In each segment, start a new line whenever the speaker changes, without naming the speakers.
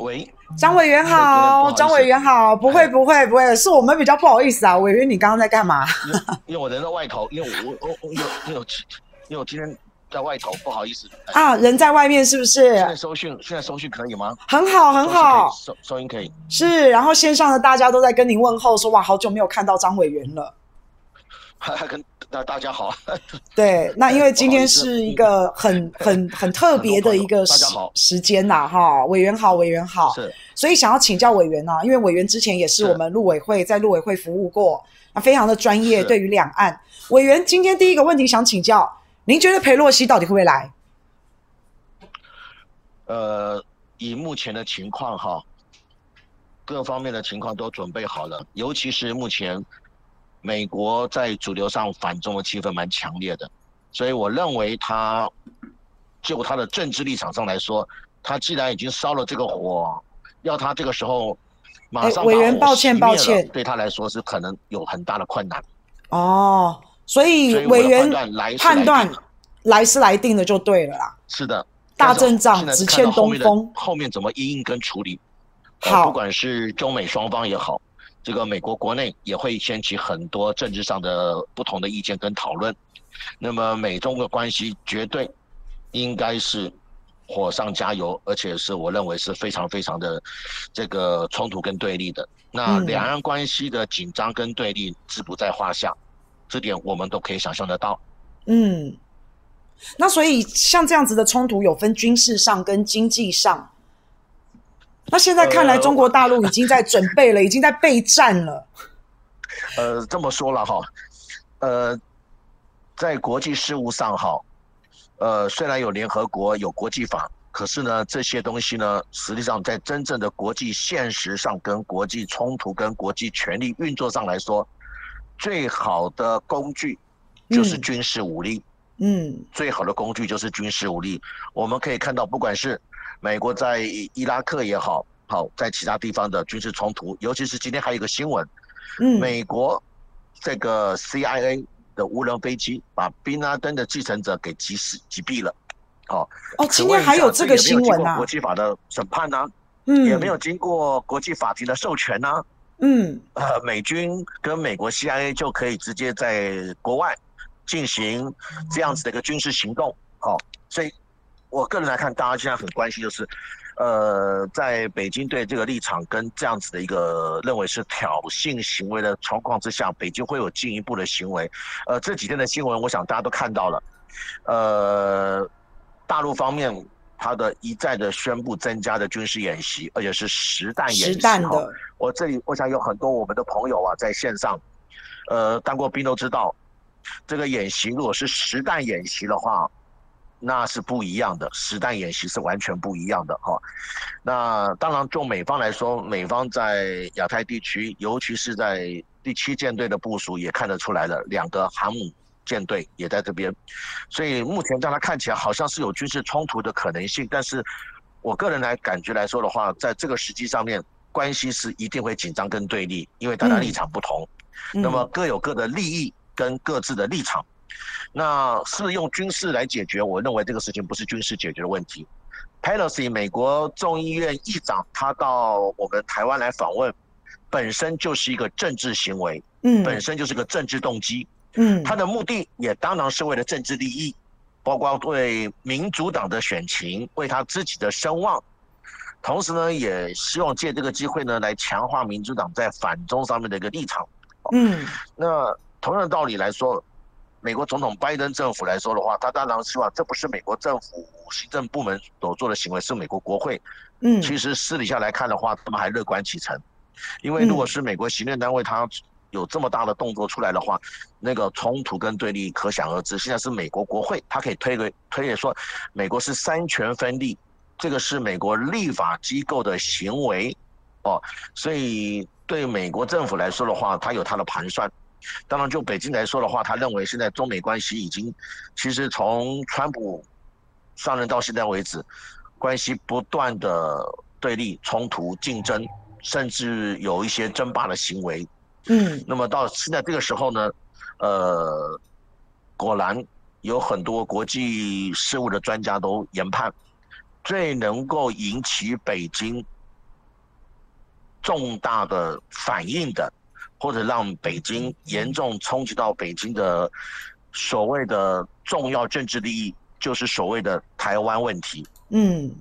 喂，
张委员好，张委员好，不会不会不会，是我们比较不好意思啊，委员你刚刚在干嘛？
因为我人在外头，因为我我我因为因为我因为我今天在外头，不好意思
啊，人在外面是不是？
现在收讯现在收讯可以吗？
很好很好，
收收音可以。
是，然后线上的大家都在跟您问候，说哇，好久没有看到张委员了。
跟 大大家好，
对，那因为今天是一个很很很特别的一个时时间呐，哈，委员好，委员好，是，所以想要请教委员啊，因为委员之前也是我们陆委会在陆委会服务过，啊非常的专业，对于两岸，委员今天第一个问题想请教，您觉得裴洛西到底会不会来？
呃，以目前的情况哈，各方面的情况都准备好了，尤其是目前。美国在主流上反中的气氛蛮强烈的，所以我认为他就他的政治立场上来说，他既然已经烧了这个火，要他这个时候马上委员抱歉抱歉，对他来说是可能有很大的困难。
哦，所以委员判断来是来定的就对了啦。
是的，
大阵仗只欠东风，
后面怎么因应跟处理？好，不管是中美双方也好。这个美国国内也会掀起很多政治上的不同的意见跟讨论，那么美中的关系绝对应该是火上加油，而且是我认为是非常非常的这个冲突跟对立的。那两岸关系的紧张跟对立是不在话下，这点我们都可以想象得到。
嗯，那所以像这样子的冲突有分军事上跟经济上。那现在看来，中国大陆已经在准备了，呃、已经在备战了。
呃，这么说了哈，呃，在国际事务上哈，呃，虽然有联合国有国际法，可是呢，这些东西呢，实际上在真正的国际现实上，跟国际冲突、跟国际权力运作上来说，最好的工具就是军事武力。嗯，嗯，最好的工具就是军事武力。我们可以看到，不管是美国在伊拉克也好，好在其他地方的军事冲突，尤其是今天还有一个新闻，嗯，美国这个 CIA 的无人飞机把宾拉登的继承者给击死击毙了，好
哦，今天还有这个新闻啊，
国际法的审判呢，嗯，也没有经过国际法庭的授权呢，嗯，呃，美军跟美国 CIA 就可以直接在国外进行这样子的一个军事行动，好，所以。我个人来看，大家现在很关心，就是，呃，在北京对这个立场跟这样子的一个认为是挑衅行为的状况之下，北京会有进一步的行为。呃，这几天的新闻，我想大家都看到了，呃，大陆方面他的一再的宣布增加的军事演习，而且是实弹演习。实弹的。我这里我想有很多我们的朋友啊，在线上，呃，当过兵都知道，这个演习如果是实弹演习的话。那是不一样的，实弹演习是完全不一样的哈。那当然，就美方来说，美方在亚太地区，尤其是在第七舰队的部署，也看得出来了，两个航母舰队也在这边。所以目前让它看起来好像是有军事冲突的可能性，但是我个人来感觉来说的话，在这个时机上面，关系是一定会紧张跟对立，因为大家立场不同，那么各有各的利益跟各自的立场。那是用军事来解决？我认为这个事情不是军事解决的问题。Pelosi 美国众议院议长他到我们台湾来访问，本身就是一个政治行为，嗯，本身就是个政治动机，嗯，他的目的也当然是为了政治利益，包括对民主党的选情，为他自己的声望，同时呢，也希望借这个机会呢来强化民主党在反中上面的一个立场，嗯，那同样的道理来说。美国总统拜登政府来说的话，他当然希望这不是美国政府行政部门所做的行为，是美国国会。嗯，其实私底下来看的话，他们还乐观其成，因为如果是美国行政单位，他有这么大的动作出来的话，那个冲突跟对立可想而知。现在是美国国会，他可以推给推给说，美国是三权分立，这个是美国立法机构的行为哦，所以对美国政府来说的话，他有他的盘算。当然，就北京来说的话，他认为现在中美关系已经，其实从川普上任到现在为止，关系不断的对立、冲突、竞争，甚至有一些争霸的行为。嗯，那么到现在这个时候呢，呃，果然有很多国际事务的专家都研判，最能够引起北京重大的反应的，或者让北京严重冲击到北京的所谓的重要政治利益，就是所谓的台湾问题。嗯，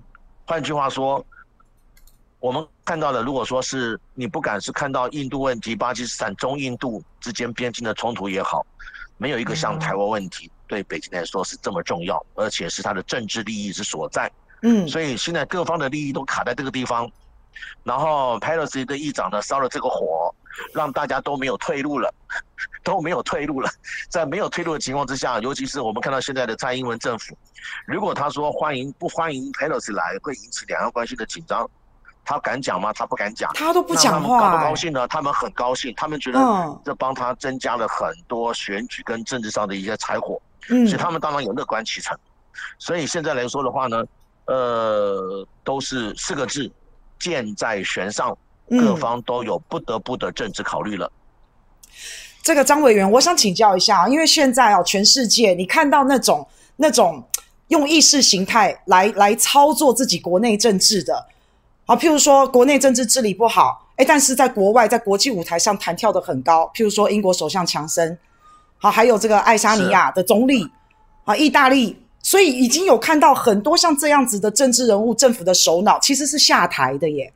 换句话说，我们看到的，如果说是你不敢是看到印度问题、巴基斯坦、中印度之间边境的冲突也好，没有一个像台湾问题对北京来说是这么重要，而且是它的政治利益之所在。嗯，所以现在各方的利益都卡在这个地方，然后 Pelosi 的议长呢烧了这个火，让大家都没有退路了，都没有退路了。在没有退路的情况之下，尤其是我们看到现在的蔡英文政府，如果他说欢迎不欢迎 Pelosi 来，会引起两岸关系的紧张，他敢讲吗？他不敢讲，
他都不讲话。
高不高兴呢？他们很高兴，他们觉得这帮他增加了很多选举跟政治上的一些柴火，嗯，所以他们当然也乐观其成。所以现在来说的话呢。呃，都是四个字，箭在弦上，各方都有不得不的政治考虑了。
嗯、这个张委员，我想请教一下，因为现在啊，全世界你看到那种那种用意识形态来来操作自己国内政治的，啊，譬如说国内政治治理不好，哎，但是在国外在国际舞台上弹跳的很高，譬如说英国首相强森，好，还有这个爱沙尼亚的总理，啊，意大利。所以已经有看到很多像这样子的政治人物、政府的首脑其实是下台的耶，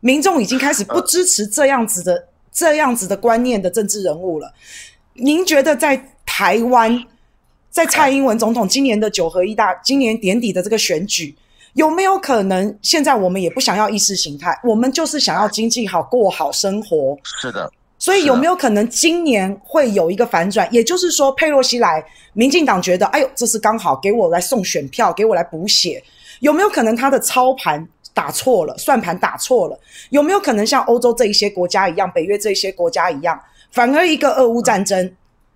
民众已经开始不支持这样子的、这样子的观念的政治人物了。您觉得在台湾，在蔡英文总统今年的九合一大、今年年底的这个选举，有没有可能？现在我们也不想要意识形态，我们就是想要经济好、过好生活。
是的。
所以有没有可能今年会有一个反转？也就是说，佩洛西来，民进党觉得，哎呦，这是刚好给我来送选票，给我来补血。有没有可能他的操盘打错了，算盘打错了？有没有可能像欧洲这一些国家一样，北约这一些国家一样，反而一个俄乌战争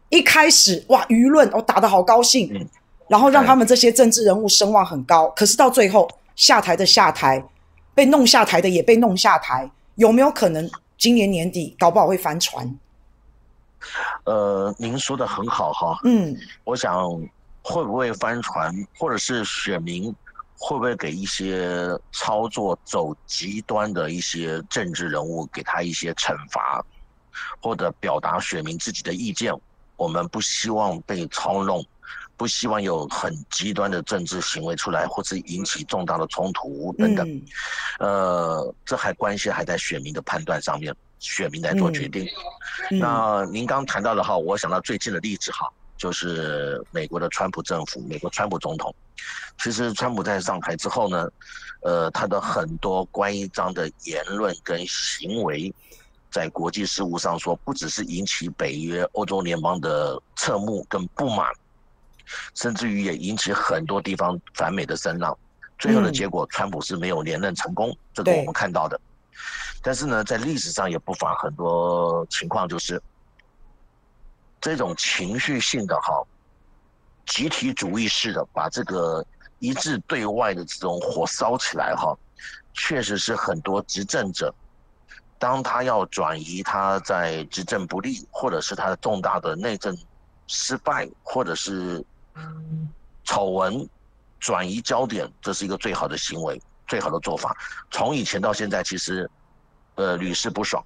一开始，哇，舆论哦打得好高兴，然后让他们这些政治人物声望很高，可是到最后下台的下台，被弄下台的也被弄下台，有没有可能？今年年底搞不好会翻船。
呃，您说的很好哈。嗯，我想会不会翻船，或者是选民会不会给一些操作走极端的一些政治人物给他一些惩罚，或者表达选民自己的意见？我们不希望被操弄。不希望有很极端的政治行为出来，或是引起重大的冲突等等。嗯、呃，这还关系还在选民的判断上面，选民来做决定。那您刚谈到的哈，我想到最近的例子哈，就是美国的川普政府，美国川普总统。其实川普在上台之后呢，呃，他的很多关于这样的言论跟行为，在国际事务上说，不只是引起北约、欧洲联邦的侧目跟不满。甚至于也引起很多地方反美的声浪，最后的结果，川普是没有连任成功，这个我们看到的。但是呢，在历史上也不乏很多情况，就是这种情绪性的哈，集体主义式的把这个一致对外的这种火烧起来哈，确实是很多执政者，当他要转移他在执政不利，或者是他的重大的内政失败，或者是。丑闻转移焦点，这是一个最好的行为，最好的做法。从以前到现在，其实呃屡试不爽。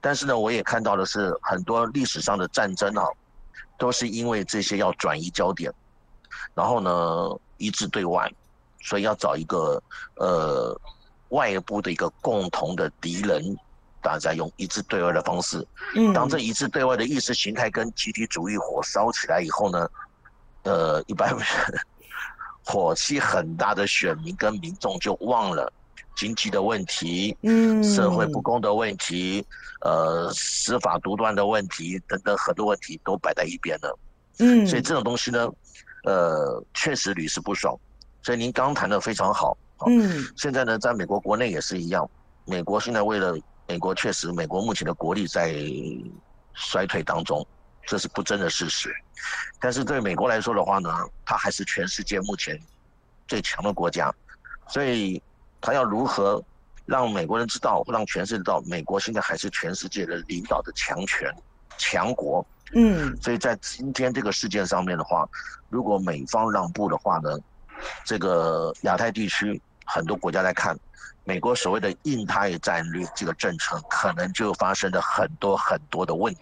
但是呢，我也看到的是很多历史上的战争啊，都是因为这些要转移焦点，然后呢一致对外，所以要找一个呃外部的一个共同的敌人，大家用一致对外的方式。嗯，当这一致对外的意识形态跟集体主义火烧起来以后呢，呃，一般人火气很大的选民跟民众就忘了经济的问题，嗯，社会不公的问题，呃，司法独断的问题等等很多问题都摆在一边了，嗯，所以这种东西呢，呃，确实屡试不爽。所以您刚谈的非常好，嗯，现在呢，在美国国内也是一样，美国现在为了美国确实，美国目前的国力在衰退当中。这是不争的事实，但是对美国来说的话呢，它还是全世界目前最强的国家，所以它要如何让美国人知道，让全世界知道，美国现在还是全世界的领导的强权强国。嗯，所以在今天这个事件上面的话，如果美方让步的话呢，这个亚太地区很多国家来看美国所谓的印太战略这个政策，可能就发生了很多很多的问题，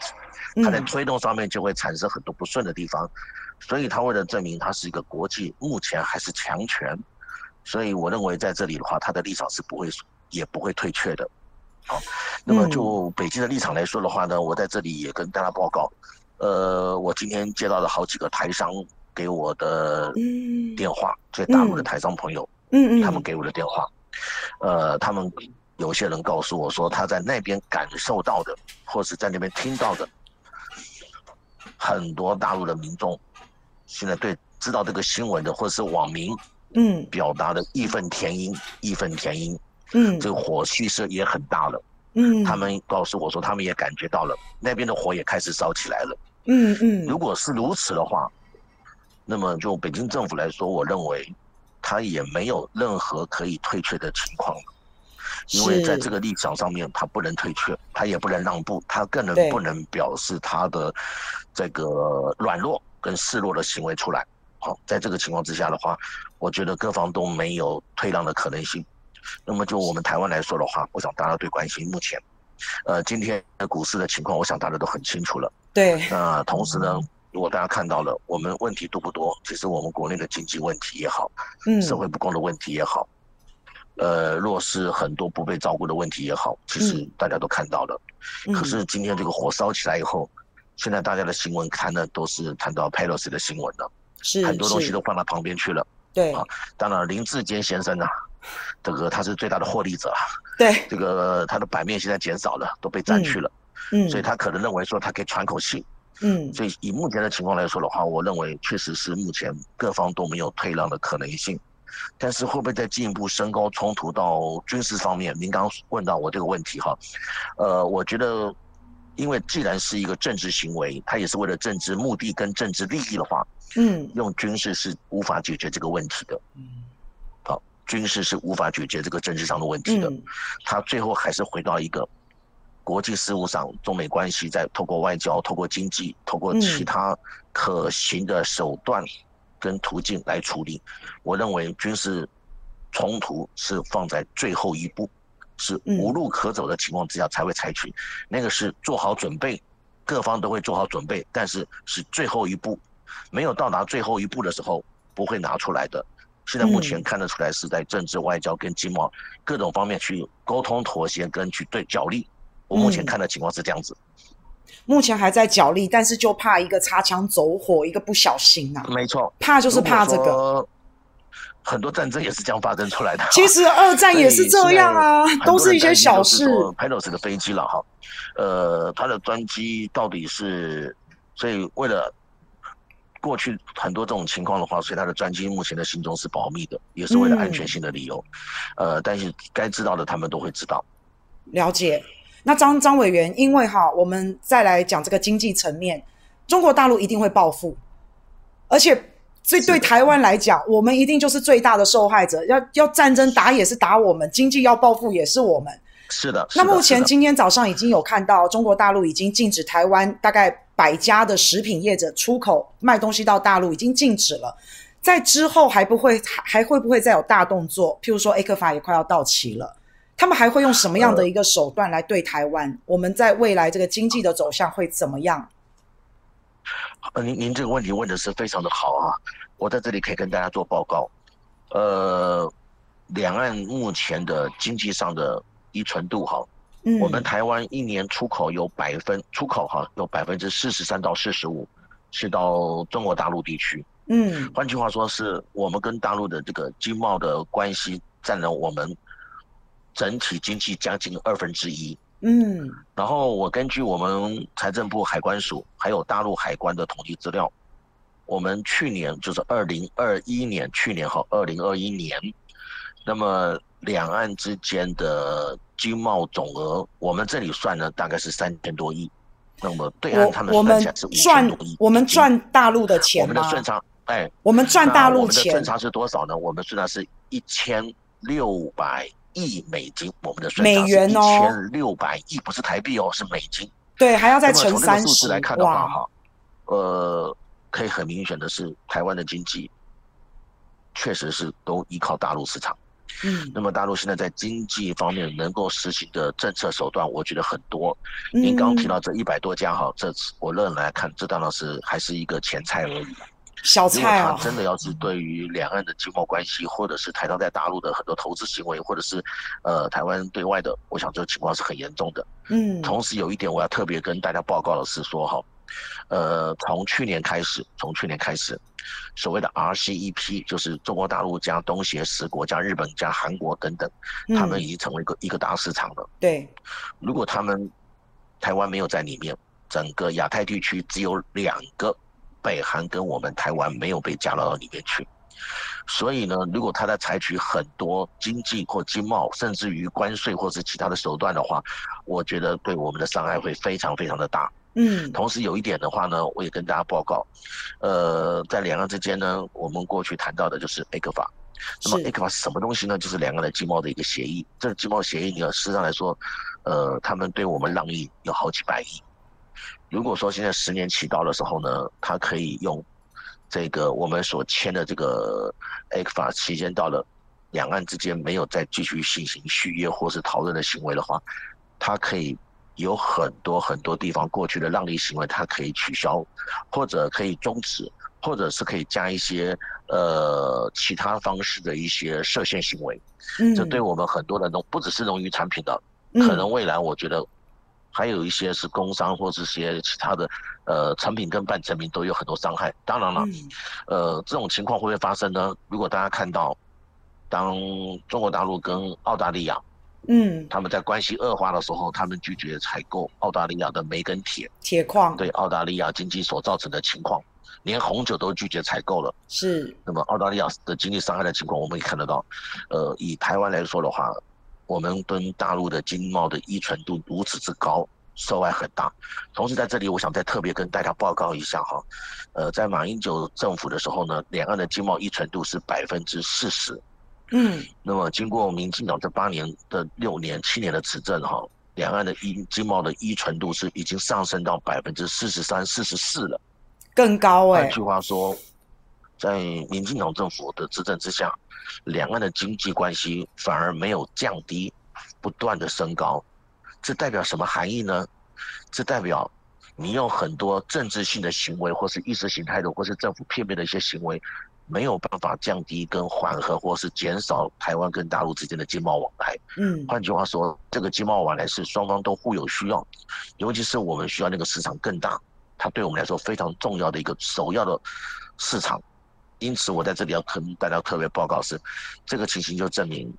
它在推动上面就会产生很多不顺的地方，所以他为了证明他是一个国际目前还是强权，所以我认为在这里的话，他的立场是不会也不会退却的。好，那么就北京的立场来说的话呢，我在这里也跟大家报告，呃，我今天接到了好几个台商给我的电话，在大陆的台商朋友，嗯嗯，他们给我的电话。呃，他们有些人告诉我说，他在那边感受到的，或是在那边听到的，很多大陆的民众现在对知道这个新闻的，或者是网民，嗯，表达的义愤填膺，义愤填膺，嗯，这个火势是也很大了，嗯，他们告诉我说，他们也感觉到了，那边的火也开始烧起来了，嗯嗯，如果是如此的话，那么就北京政府来说，我认为。他也没有任何可以退却的情况，因为在这个立场上面，他不能退却，他也不能让步，他更能不能表示他的这个软弱跟示弱的行为出来。好，在这个情况之下的话，我觉得各方都没有退让的可能性。那么就我们台湾来说的话，我想大家最关心目前，呃，今天的股市的情况，我想大家都很清楚了。对。那同时呢？如果大家看到了，我们问题多不多？其实我们国内的经济问题也好，嗯，社会不公的问题也好，呃，弱势很多不被照顾的问题也好，其实大家都看到了。嗯、可是今天这个火烧起来以后，嗯、现在大家的新闻看的都是谈到 Pelosi 的新闻了，是很多东西都放到旁边去了。对啊，当然林志坚先生呢、啊，这个他是最大的获利者。对，这个他的版面现在减少了，都被占去了。嗯，所以他可能认为说他可以喘口气。嗯，所以以目前的情况来说的话，我认为确实是目前各方都没有退让的可能性，但是会不会再进一步升高冲突到军事方面？您刚刚问到我这个问题哈，呃，我觉得，因为既然是一个政治行为，它也是为了政治目的跟政治利益的话，嗯，用军事是无法解决这个问题的，嗯，好，军事是无法解决这个政治上的问题的，它最后还是回到一个。国际事务上，中美关系在透过外交、透过经济、透过其他可行的手段跟途径来处理。我认为军事冲突是放在最后一步，是无路可走的情况之下才会采取。那个是做好准备，各方都会做好准备，但是是最后一步，没有到达最后一步的时候不会拿出来的。现在目前看得出来是在政治、外交跟经贸各种方面去沟通、妥协跟去对角力。我目前看的情况是这样子，嗯，
目前还在角力，但是就怕一个擦枪走火，一个不小心啊。
没错，
怕就是怕这个。
很多战争也是这样发生出来的。
其实二战也是这样啊，都是一些小事。
Pelosi 的飞机了哈，呃，他的专机到底是，所以为了过去很多这种情况的话，所以他的专机目前的行踪是保密的，也是为了安全性的理由。嗯、呃，但是该知道的他们都会知道。
了解。那张张委员，因为哈，我们再来讲这个经济层面，中国大陆一定会报复，而且这对台湾来讲，我们一定就是最大的受害者。要要战争打也是打我们，经济要报复也是我们。
是的。
那目前今天早上已经有看到，中国大陆已经禁止台湾大概百家的食品业者出口卖东西到大陆，已经禁止了。在之后还不会还还会不会再有大动作？譬如说，ECFA 也快要到期了。他们还会用什么样的一个手段来对台湾？呃、我们在未来这个经济的走向会怎么样？
呃，您您这个问题问的是非常的好啊！我在这里可以跟大家做报告。呃，两岸目前的经济上的依存度哈，嗯，我们台湾一年出口有百分出口哈有百分之四十三到四十五是到中国大陆地区，嗯，换句话说是我们跟大陆的这个经贸的关系占了我们。整体经济将近二分之一，嗯，然后我根据我们财政部海关署还有大陆海关的统计资料，我们去年就是二零二一年，去年和二零二一年，那么两岸之间的经贸总额，我们这里算呢大概是三千多亿，那么对岸他们算起来是五千多亿，
我们赚大陆的钱，
我们的顺差，哎，
我们赚大陆钱，
顺差是多少呢？我们顺差是一千六百。亿美金，我们的顺
差是一
千六百亿，不是台币哦，是美金。
对，还要再乘三十。从这个数
字来看的话，哈，呃，可以很明显的是，台湾的经济确实是都依靠大陆市场。嗯，那么大陆现在在经济方面能够实行的政策手段，我觉得很多。您刚刚提到这一百多家哈，这次我认为来看，这当然是还是一个前菜而已。
小菜啊！
如果他真的要是对于两岸的经贸关系，或者是台商在大陆的很多投资行为，或者是呃台湾对外的，我想这个情况是很严重的。嗯。同时有一点我要特别跟大家报告的是说哈，呃，从去年开始，从去年开始，所谓的 RCEP 就是中国大陆加东协十国加日本加韩国等等，他们已经成为一个一个大市场了。
对。
如果他们台湾没有在里面，整个亚太地区只有两个。北韩跟我们台湾没有被加到里面去，所以呢，如果他在采取很多经济或经贸，甚至于关税或是其他的手段的话，我觉得对我们的伤害会非常非常的大。嗯，同时有一点的话呢，我也跟大家报告，呃，在两岸之间呢，我们过去谈到的就是 ECFA，那么 ECFA 是什么东西呢？就是两岸的经贸的一个协议。这个经贸协议呢，实际上来说，呃，他们对我们让利有好几百亿。如果说现在十年期到的时候呢，他可以用这个我们所签的这个 ECFA 期间到了，两岸之间没有再继续进行续约或是讨论的行为的话，他可以有很多很多地方过去的让利行为，它可以取消，或者可以终止，或者是可以加一些呃其他方式的一些设限行为。嗯，这对我们很多的农不只是农渔产品的，可能未来我觉得。还有一些是工商或是些其他的，呃，成品跟半成品都有很多伤害。当然了，呃，这种情况会不会发生呢？如果大家看到，当中国大陆跟澳大利亚，嗯，他们在关系恶化的时候，他们拒绝采购澳大利亚的煤跟铁
铁矿，
对澳大利亚经济所造成的情况，连红酒都拒绝采购了。
是。
那么澳大利亚的经济伤害的情况，我们也看得到。呃，以台湾来说的话。我们跟大陆的经贸的依存度如此之高，受害很大。同时在这里，我想再特别跟大家报告一下哈，呃，在马英九政府的时候呢，两岸的经贸依存度是百分之四十。嗯。那么经过民进党这八年的六年七年的执政哈，两岸的依经贸的依存度是已经上升到百分之四十三、四十四了，
更高哎。
换句话说，在民进党政府的执政之下。两岸的经济关系反而没有降低，不断的升高，这代表什么含义呢？这代表你有很多政治性的行为，或是意识形态的，或是政府片面的一些行为，没有办法降低跟缓和，或是减少台湾跟大陆之间的经贸往来。嗯，换句话说，这个经贸往来是双方都互有需要，尤其是我们需要那个市场更大，它对我们来说非常重要的一个首要的市场。因此，我在这里要跟大家特别报告是，这个情形就证明，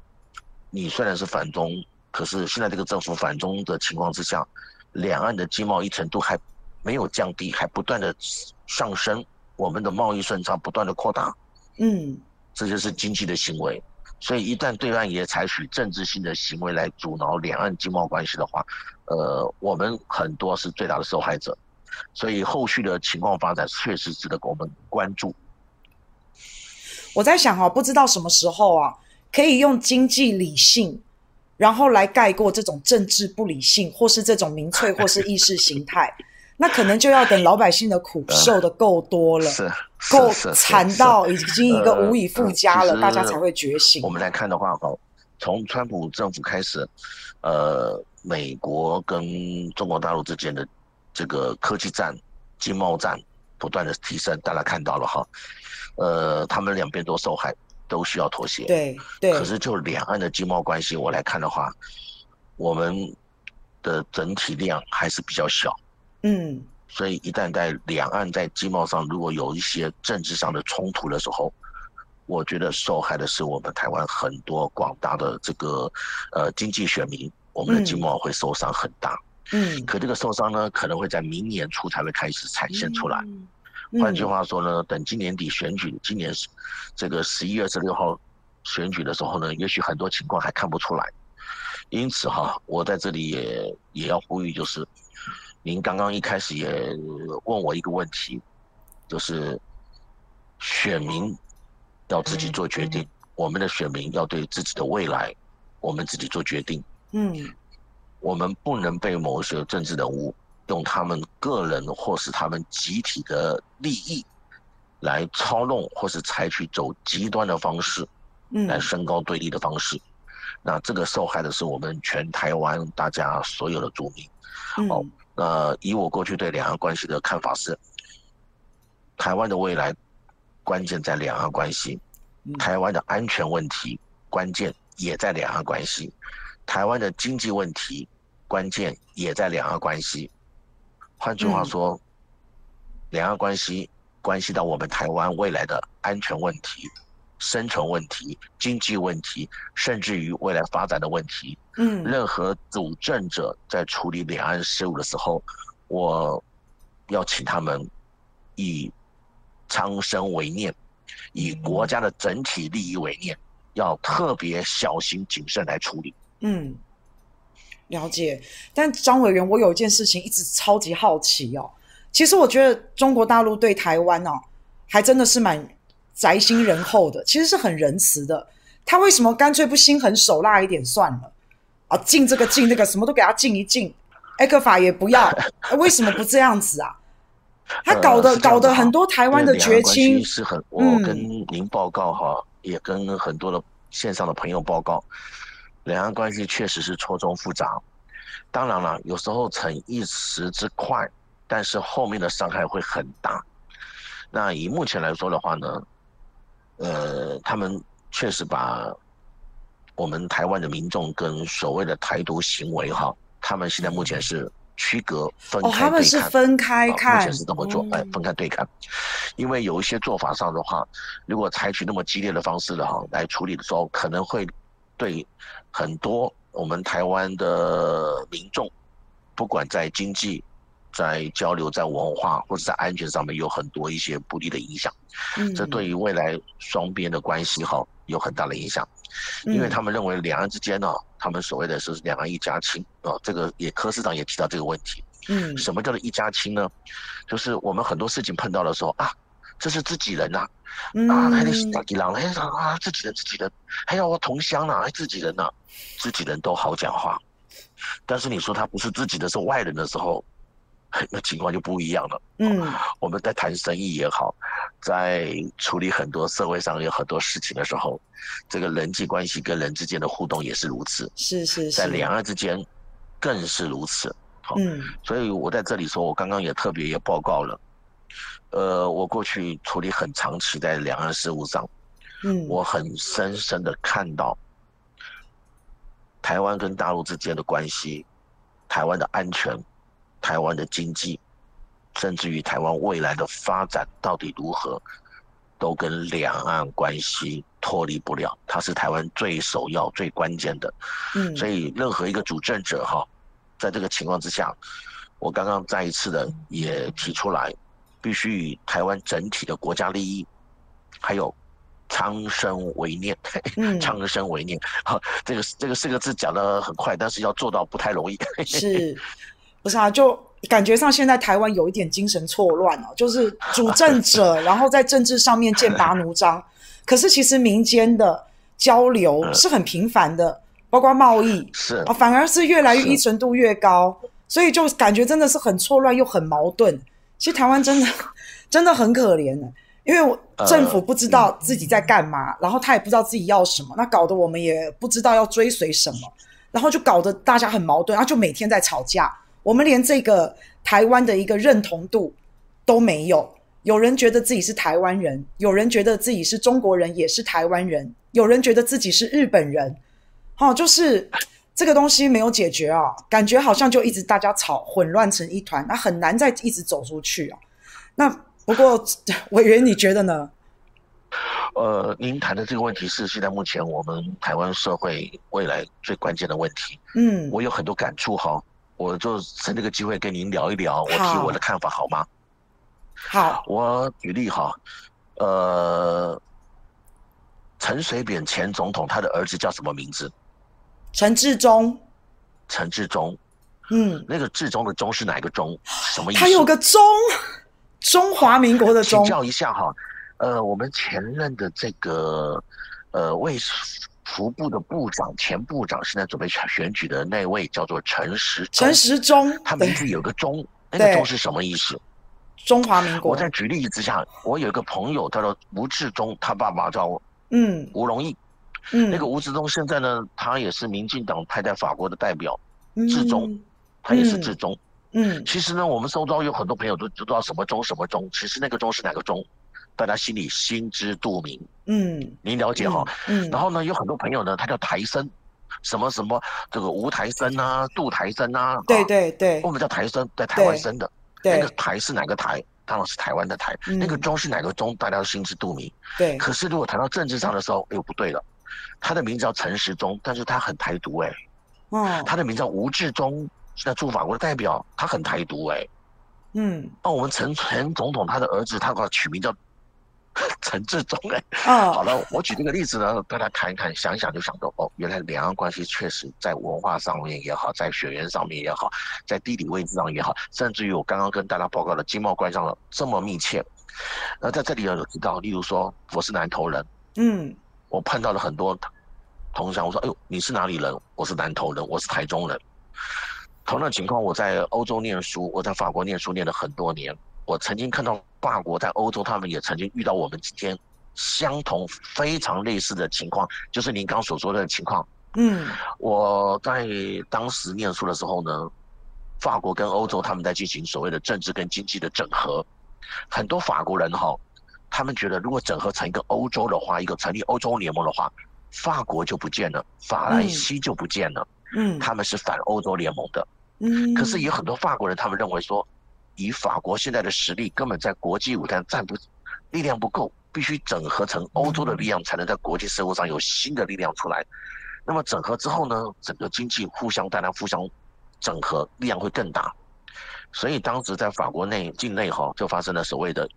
你虽然是反中，可是现在这个政府反中的情况之下，两岸的经贸依存度还没有降低，还不断的上升，我们的贸易顺差不断的扩大，嗯，这就是经济的行为。所以，一旦对岸也采取政治性的行为来阻挠两岸经贸关系的话，呃，我们很多是最大的受害者。所以，后续的情况发展确实值得我们关注。
我在想哈，不知道什么时候啊，可以用经济理性，然后来盖过这种政治不理性，或是这种民粹，或是意识形态。那可能就要等老百姓的苦受的够多了，
是
够惨到已经一个无以复加了，大家才会觉醒。
我们来看的话，哈，从川普政府开始，呃，美国跟中国大陆之间的这个科技战、经贸战不断的提升，大家看到了哈。呃，他们两边都受害，都需要妥协。
对对。
可是就两岸的经贸关系，我来看的话，我们的整体量还是比较小。嗯。所以一旦在两岸在经贸上如果有一些政治上的冲突的时候，我觉得受害的是我们台湾很多广大的这个呃经济选民，我们的经贸会受伤很大。嗯。可这个受伤呢，可能会在明年初才会开始产现出来。嗯换句话说呢，等今年底选举，今年这个十一月十六号选举的时候呢，也许很多情况还看不出来。因此哈，我在这里也也要呼吁，就是您刚刚一开始也问我一个问题，就是选民要自己做决定，我们的选民要对自己的未来，我们自己做决定。嗯，我们不能被某些政治人物。用他们个人或是他们集体的利益来操弄，或是采取走极端的方式嗯来升高对立的方式。嗯、那这个受害的是我们全台湾大家所有的族民。嗯、哦，那以我过去对两岸关系的看法是，台湾的未来关键在两岸关系，台湾的安全问题关键也在两岸关系，台湾的经济问题关键也在两岸关系。换句话说，嗯、两岸关系关系到我们台湾未来的安全问题、生存问题、经济问题，甚至于未来发展的问题。嗯，任何主政者在处理两岸事务的时候，我要请他们以苍生为念，以国家的整体利益为念，要特别小心谨慎来处理。
嗯。了解，但张委员，我有一件事情一直超级好奇哦。其实我觉得中国大陆对台湾哦，还真的是蛮宅心仁厚的，其实是很仁慈的。他为什么干脆不心狠手辣一点算了啊？禁这个禁那个，什么都给他禁一禁，ECFA 也不要，为什么不这样子啊？他搞得、呃、搞得很多台湾的绝亲
是很，我跟您报告哈，嗯、也跟很多的线上的朋友报告。两岸关系确实是错综复杂，当然了，有时候逞一时之快，但是后面的伤害会很大。那以目前来说的话呢，呃，他们确实把我们台湾的民众跟所谓的台独行为哈，他们现在目前是区隔分开对看，哦，
他们是分开看，
目前是这么做，哎，分开对看，因为有一些做法上的话，如果采取那么激烈的方式的哈来处理的时候，可能会。对很多我们台湾的民众，不管在经济、在交流、在文化或者在安全上面，有很多一些不利的影响。嗯，这对于未来双边的关系哈有很大的影响，因为他们认为两岸之间呢，他们所谓的是两岸一家亲啊，这个也柯市长也提到这个问题。嗯，什么叫做一家亲呢？就是我们很多事情碰到的时候啊。这是自己人呐，啊，还得打地狼，哎啊，自己人自己人，还有我同乡呐，还自己人呐，自己人都好讲话，但是你说他不是自己的，是外人的时候，那情况就不一样了。嗯，我们在谈生意也好，在处理很多社会上有很多事情的时候，这个人际关系跟人之间的互动也是如此。是是是，在两岸之间更是如此。嗯，所以我在这里说，我刚刚也特别也报告了。呃，我过去处理很长期在两岸事务上，嗯，我很深深的看到台湾跟大陆之间的关系，台湾的安全，台湾的经济，甚至于台湾未来的发展到底如何，都跟两岸关系脱离不了，它是台湾最首要、最关键的。嗯，所以任何一个主政者哈，在这个情况之下，我刚刚再一次的也提出来。必须以台湾整体的国家利益，还有苍生为念，嗯、苍生为念。好，这个这个四个字讲的很快，但是要做到不太容易。
是，不是啊？就感觉上现在台湾有一点精神错乱哦，就是主政者，然后在政治上面剑拔弩张，可是其实民间的交流是很频繁的，嗯、包括贸易是啊，反而是越来越依存度越高，所以就感觉真的是很错乱又很矛盾。其实台湾真的 真的很可怜的，因为政府不知道自己在干嘛，呃、然后他也不知道自己要什么，那搞得我们也不知道要追随什么，然后就搞得大家很矛盾，然后就每天在吵架。我们连这个台湾的一个认同度都没有，有人觉得自己是台湾人，有人觉得自己是中国人，也是台湾人，有人觉得自己是日本人，好、哦，就是。这个东西没有解决啊，感觉好像就一直大家吵，混乱成一团，那很难再一直走出去啊。那不过委员你觉得呢？
呃，您谈的这个问题是现在目前我们台湾社会未来最关键的问题。嗯，我有很多感触哈，我就趁这个机会跟您聊一聊，我提我的看法好吗？
好，
我举例哈，呃，陈水扁前总统他的儿子叫什么名字？
陈志忠，
陈志忠，嗯，那个志忠的忠是哪个忠？什么意思？
他有个忠，中华民国的 忠。
请教一下哈，呃，我们前任的这个呃卫福部的部长，前部长，现在准备选举的那位叫做陈时中。
陈时中，
他名字有个忠，那个忠是什么意思？
中华民国。
我再举例子之下，我有一个朋友，他说吴志忠，他爸爸叫嗯吴荣义。嗯，那个吴志忠现在呢，他也是民进党派在法国的代表，志忠，他也是志忠。嗯，其实呢，我们周遭有很多朋友都知道什么忠什么忠，其实那个忠是哪个忠，大家心里心知肚明。嗯，您了解哈。嗯，然后呢，有很多朋友呢，他叫台生，什么什么这个吴台生啊，杜台生啊。
对对对，
我们叫台生，在台湾生的。那个台是哪个台？当然是台湾的台。那个中是哪个中？大家都心知肚明。对。可是如果谈到政治上的时候，哎呦不对了，他的名字叫陈时中，但是他很台独哎。嗯。他的名字叫吴志忠。现在驻法国的代表，他很台独哎、欸，嗯，那我们陈前总统他的儿子，他给他取名叫 陈志忠哎，哦，好了，我举这个例子呢，大家看一看，想一想就想到哦，原来两岸关系确实在文化上面也好，在血缘上面也好，在地理位置上也好，甚至于我刚刚跟大家报告的经贸关系上这么密切。那在这里有提到，例如说我是南投人，嗯，我碰到了很多同乡，我说哎呦你是哪里人？我是南投人，我是台中人。同样的情况，我在欧洲念书，我在法国念书念了很多年。我曾经看到法国在欧洲，他们也曾经遇到我们今天相同非常类似的情况，就是您刚所说的情况。嗯，我在当时念书的时候呢，法国跟欧洲他们在进行所谓的政治跟经济的整合。很多法国人哈，他们觉得如果整合成一个欧洲的话，一个成立欧洲联盟的话，法国就不见了，法兰西就不见了。嗯，他们是反欧洲联盟的。嗯，可是有很多法国人，他们认为说，以法国现在的实力，根本在国际舞台站不力量不够，必须整合成欧洲的力量，才能在国际社会上有新的力量出来。那么整合之后呢，整个经济互相大家互相整合，力量会更大。所以当时在法国内境内哈，就发生了所谓的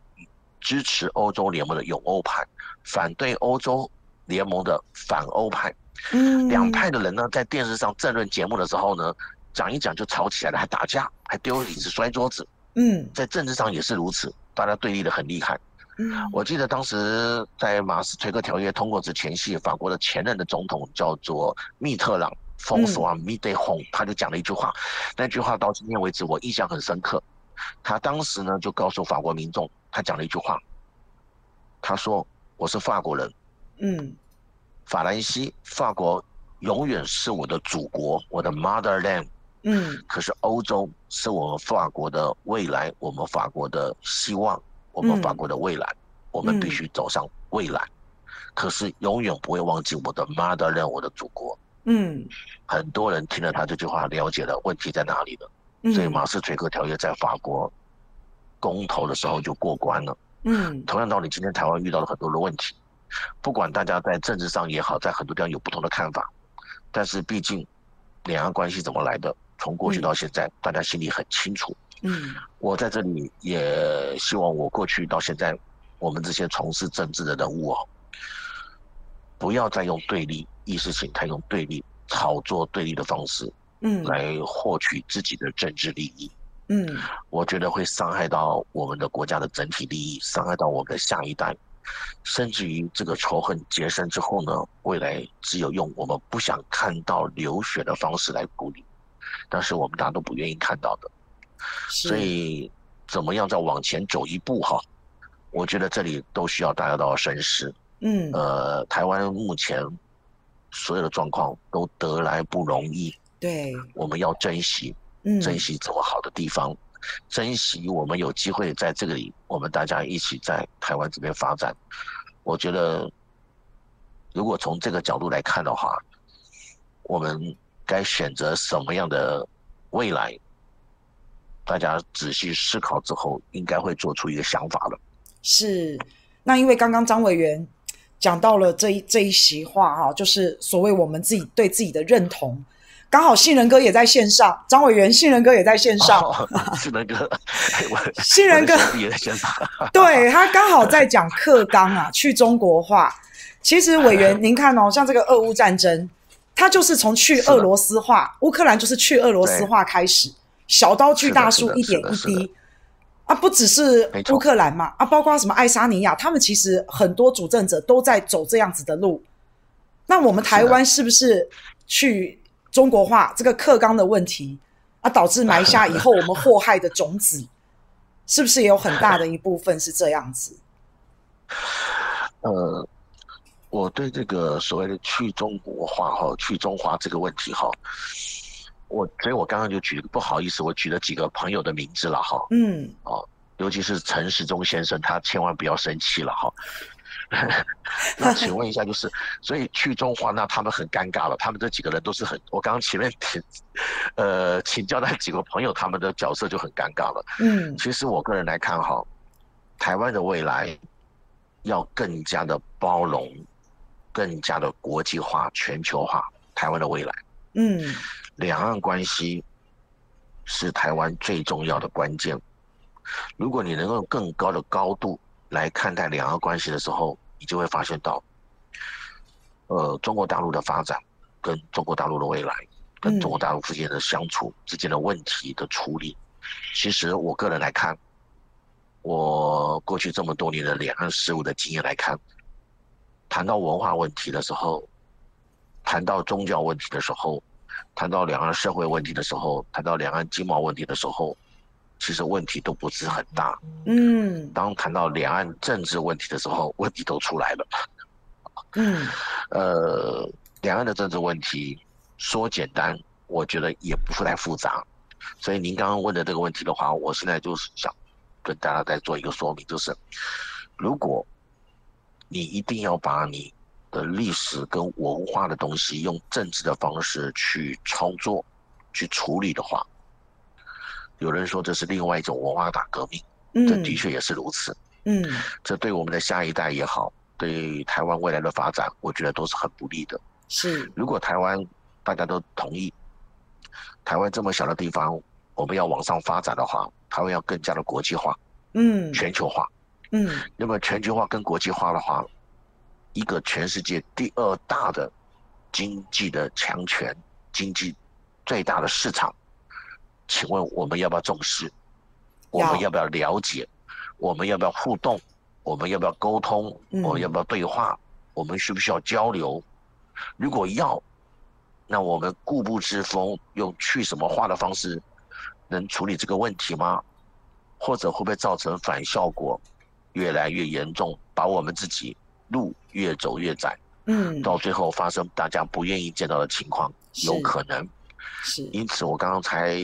支持欧洲联盟的拥欧派，反对欧洲联盟的反欧派。嗯，两派的人呢，在电视上政论节目的时候呢。讲一讲就吵起来了，还打架，还丢椅子、摔桌子。嗯，在政治上也是如此，大家对立的很厉害。嗯，我记得当时在马斯垂克条约通过之前夕，法国的前任的总统叫做密特朗 François Mitterrand，他就讲了一句话，那句话到今天为止我印象很深刻。他当时呢就告诉法国民众，他讲了一句话，他说：“我是法国人，嗯，法兰西，法国永远是我的祖国，我的 motherland。”嗯，可是欧洲是我们法国的未来，我们法国的希望，我们法国的未来，嗯、我们必须走上未来。嗯、可是永远不会忘记我的 motherland，我的祖国。嗯，很多人听了他这句话，了解了问题在哪里了。嗯、所以马斯垂克条约在法国公投的时候就过关了。嗯，同样道理，今天台湾遇到了很多的问题，不管大家在政治上也好，在很多地方有不同的看法，但是毕竟两岸关系怎么来的？从过去到现在，嗯、大家心里很清楚。嗯，我在这里也希望我过去到现在，我们这些从事政治的人物哦，不要再用对立意识形态、用对立炒作对立的方式，嗯，来获取自己的政治利益。嗯，我觉得会伤害到我们的国家的整体利益，伤害到我们的下一代，甚至于这个仇恨结深之后呢，未来只有用我们不想看到流血的方式来鼓励。但是我们大家都不愿意看到的，所以怎么样再往前走一步哈？我觉得这里都需要大家都要深思。嗯，呃，台湾目前所有的状况都得来不容易，对，我们要珍惜，珍惜这么好的地方，珍惜我们有机会在这里，我们大家一起在台湾这边发展。我觉得，如果从这个角度来看的话，我们。该选择什么样的未来？大家仔细思考之后，应该会做出一个想法了。
是，那因为刚刚张委员讲到了这一这一席话哈，就是所谓我们自己对自己的认同。刚好杏仁哥也在线上，张委员，杏仁哥也在线上。
哦、杏仁哥，
杏仁哥也在线上。对，他刚好在讲课纲啊，去中国化。其实委员，您看哦，像这个俄乌战争。他就是从去俄罗斯化，乌克兰就是去俄罗斯化开始，小刀锯大树，一点一滴啊，不只是乌克兰嘛，啊，包括什么爱沙尼亚，他们其实很多主政者都在走这样子的路。那我们台湾是不是去中国化这个课纲的问题啊，导致埋下 以后我们祸害的种子，是不是也有很大的一部分是这样子？
呃。我对这个所谓的去中国化哈、去中华这个问题哈，我所以我刚刚就举，不好意思，我举了几个朋友的名字了哈。嗯。哦，尤其是陈时中先生，他千万不要生气了哈。那请问一下，就是所以去中化，那他们很尴尬了。他们这几个人都是很，我刚刚前面请呃请教那几个朋友，他们的角色就很尴尬了。嗯。其实我个人来看哈，台湾的未来要更加的包容。更加的国际化、全球化，台湾的未来。嗯，两岸关系是台湾最重要的关键。如果你能够更高的高度来看待两岸关系的时候，你就会发现到，呃，中国大陆的发展，跟中国大陆的未来，跟中国大陆之间的相处之间的问题的处理，其实我个人来看，我过去这么多年的两岸事务的经验来看。谈到文化问题的时候，谈到宗教问题的时候，谈到两岸社会问题的时候，谈到两岸经贸问题的时候，其实问题都不是很大。嗯。当谈到两岸政治问题的时候，问题都出来了。嗯。呃，两岸的政治问题说简单，我觉得也不是太复杂。所以您刚刚问的这个问题的话，我现在就是想跟大家再做一个说明，就是如果。你一定要把你的历史跟文化的东西用政治的方式去操作、去处理的话，有人说这是另外一种文化大革命，这的确也是如此。嗯，这对我们的下一代也好，对台湾未来的发展，我觉得都是很不利的。是，如果台湾大家都同意，台湾这么小的地方，我们要往上发展的话，台湾要更加的国际化，嗯，全球化。嗯，那么全球化跟国际化的话，一个全世界第二大的经济的强权，经济最大的市场，请问我们要不要重视？我们要不要了解？我们要不要互动？我们要不要沟通？我们要不要对话？我们需不需要交流？如果要，那我们固步自封，用去什么化的方式，能处理这个问题吗？或者会不会造成反效果？越来越严重，把我们自己路越走越窄，嗯，到最后发生大家不愿意见到的情况，有可能，是。因此，我刚刚才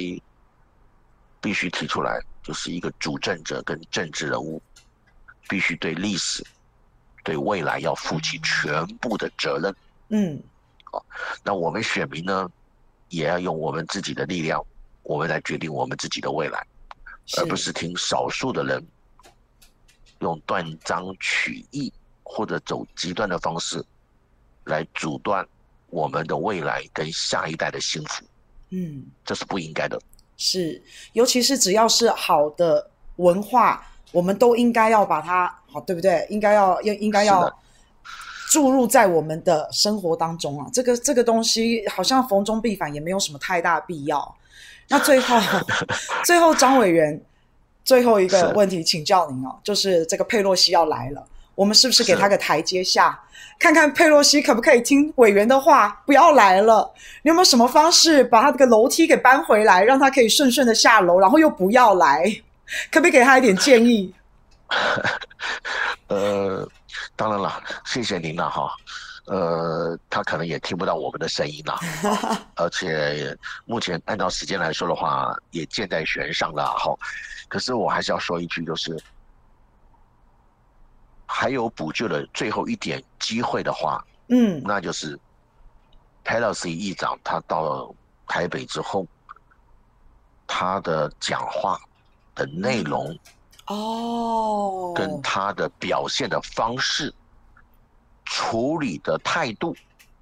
必须提出来，就是一个主政者跟政治人物，必须对历史、对未来要负起全部的责任，嗯，好，那我们选民呢，也要用我们自己的力量，我们来决定我们自己的未来，而不是听少数的人。用断章取义或者走极端的方式来阻断我们的未来跟下一代的幸福，嗯，这是不应该的。
是，尤其是只要是好的文化，我们都应该要把它好，对不对？应该要要应该要注入在我们的生活当中啊。这个这个东西好像逢中必反，也没有什么太大必要。那最后 最后张委员。最后一个问题请教您哦，就是这个佩洛西要来了，我们是不是给他个台阶下，看看佩洛西可不可以听委员的话，不要来了？你有没有什么方式把他这个楼梯给搬回来，让他可以顺顺的下楼，然后又不要来？可不可以给他一点建议？
呃，当然了，谢谢您了哈。呃，他可能也听不到我们的声音了，而且目前按照时间来说的话，也箭在弦上了哈。可是我还是要说一句，就是还有补救的最后一点机会的话，嗯，那就是佩洛西议长他到台北之后，他的讲话的内容哦，跟他的表现的方式、处理的态度，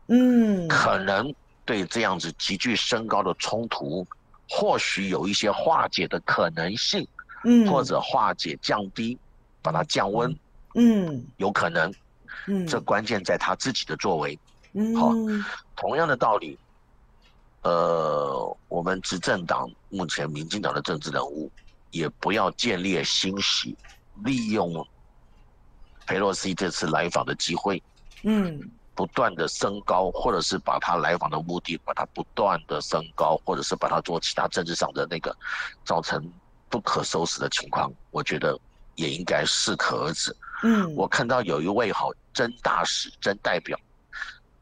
嗯，可能对这样子急剧升高的冲突，或许有一些化解的可能性。嗯，或者化解、降低，把它降温，嗯，有可能，嗯，这关键在他自己的作为，嗯，好，同样的道理，呃，我们执政党目前民进党的政治人物，也不要建立欣喜，利用裴洛西这次来访的机会，嗯，不断的升高，或者是把他来访的目的，把它不断的升高，或者是把它做其他政治上的那个，造成。不可收拾的情况，我觉得也应该适可而止。嗯，我看到有一位哈曾大使、曾代表，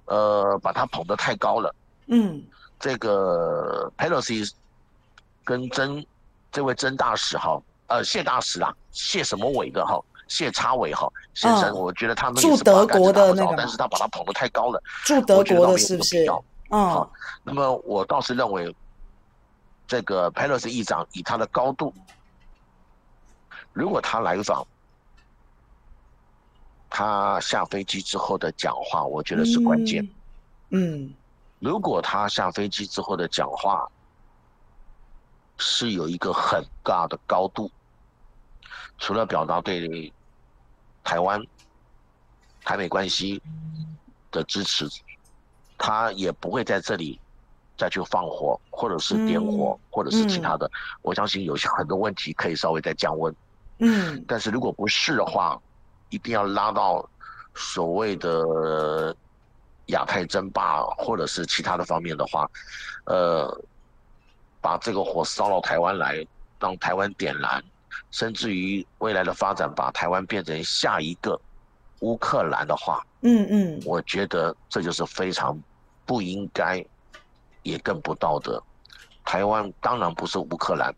呃，把他捧得太高了。嗯，这个 Pelosi 跟曾这位曾大使哈，呃，谢大使啊，谢什么伟的哈，谢插伟哈先生，我觉得他们
驻德国的那个，
但是他把他捧得太高了，
驻德国的是不是？
嗯，好，那么我倒是认为，这个 Pelosi 议长以他的高度，如果他来访。他下飞机之后的讲话，我觉得是关键。嗯，如果他下飞机之后的讲话是有一个很大的高度，除了表达对台湾、台美关系的支持，他也不会在这里再去放火，或者是点火，或者是其他的。我相信有些很多问题可以稍微再降温。嗯，但是如果不是的话，一定要拉到所谓的亚太争霸，或者是其他的方面的话，呃，把这个火烧到台湾来，让台湾点燃，甚至于未来的发展，把台湾变成下一个乌克兰的话，嗯嗯，我觉得这就是非常不应该，也更不道德。台湾当然不是乌克兰。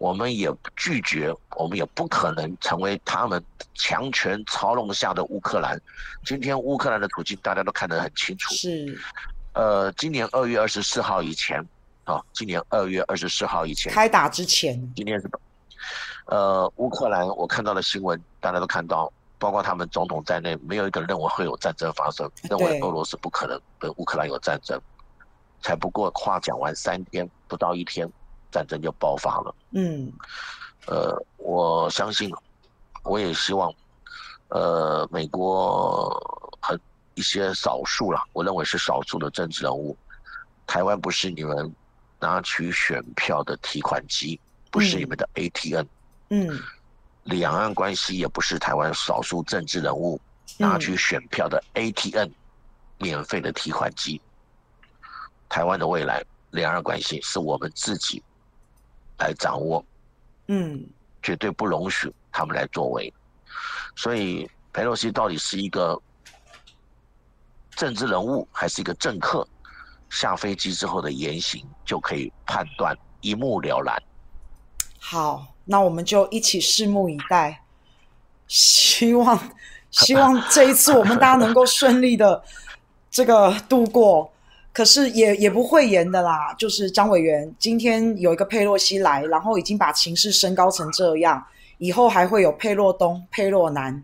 我们也拒绝，我们也不可能成为他们强权操弄下的乌克兰。今天乌克兰的处境大家都看得很清楚。
是，
呃，今年二月二十四号以前，啊，今年二月二十四号以前，
开打之前，
今天是，呃，乌克兰我看到的新闻，大家都看到，包括他们总统在内，没有一个人认为会有战争发生，认为俄罗斯不可能跟乌克兰有战争。才不过话讲完三天，不到一天。战争就爆发了。嗯，呃，我相信，我也希望，呃，美国和一些少数啦，我认为是少数的政治人物，台湾不是你们拿取选票的提款机，不是你们的 ATM。嗯，两岸关系也不是台湾少数政治人物拿取选票的 ATM，免费的提款机。台湾的未来，两岸关系是我们自己。来掌握，嗯，绝对不容许他们来作为，所以佩洛西到底是一个政治人物还是一个政客？下飞机之后的言行就可以判断一目了然。
好，那我们就一起拭目以待，希望希望这一次我们大家能够顺利的这个度过。可是也也不会言的啦，就是张委员今天有一个佩洛西来，然后已经把情势升高成这样，以后还会有佩洛东、佩洛南，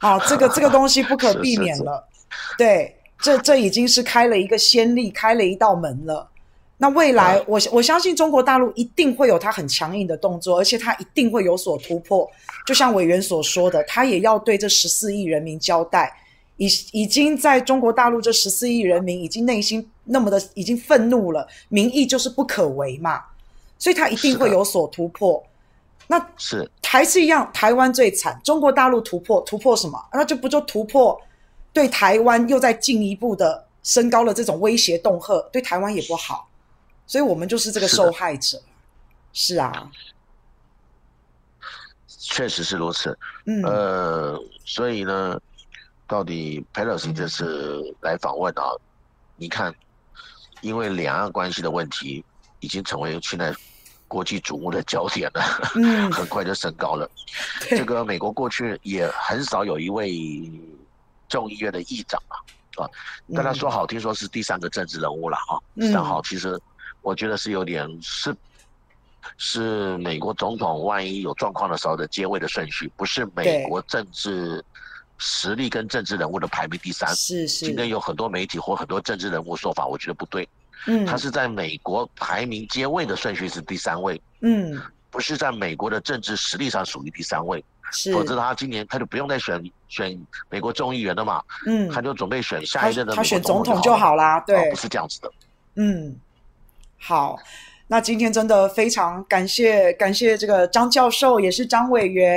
啊，这个 这个东西不可避免了。对，这这已经是开了一个先例，开了一道门了。那未来我我相信中国大陆一定会有他很强硬的动作，而且他一定会有所突破。就像委员所说的，他也要对这十四亿人民交代。已已经在中国大陆这十四亿人民已经内心那么的已经愤怒了，民意就是不可为嘛，所以他一定会有所突破。那是还是一样，台湾最惨，中国大陆突破突破什么？那就不就突破对台湾又再进一步的升高了这种威胁恫吓，对台湾也不好，所以我们就是这个受害者。是，是啊，
确实是如此。嗯，呃，所以呢。到底佩洛西这次来访问啊？你看，因为两岸关系的问题已经成为现在国际瞩目的焦点了，嗯，很快就升高了。这个美国过去也很少有一位众议院的议长啊，啊，大家说好听说是第三个政治人物了哈，但好其实我觉得是有点是是美国总统万一有状况的时候的接位的顺序，不是美国政治。实力跟政治人物的排名第三，
是是。
今天有很多媒体或很多政治人物说法，我觉得不对。嗯，他是在美国排名接位的顺序是第三位。嗯，不是在美国的政治实力上属于第三位。是，否则他今年他就不用再选选美国众议员了嘛。嗯，他就准备选下一任的。
他选总统就好啦。对，
不是这样子的。
嗯，好，那今天真的非常感谢感谢这个张教授，也是张委员。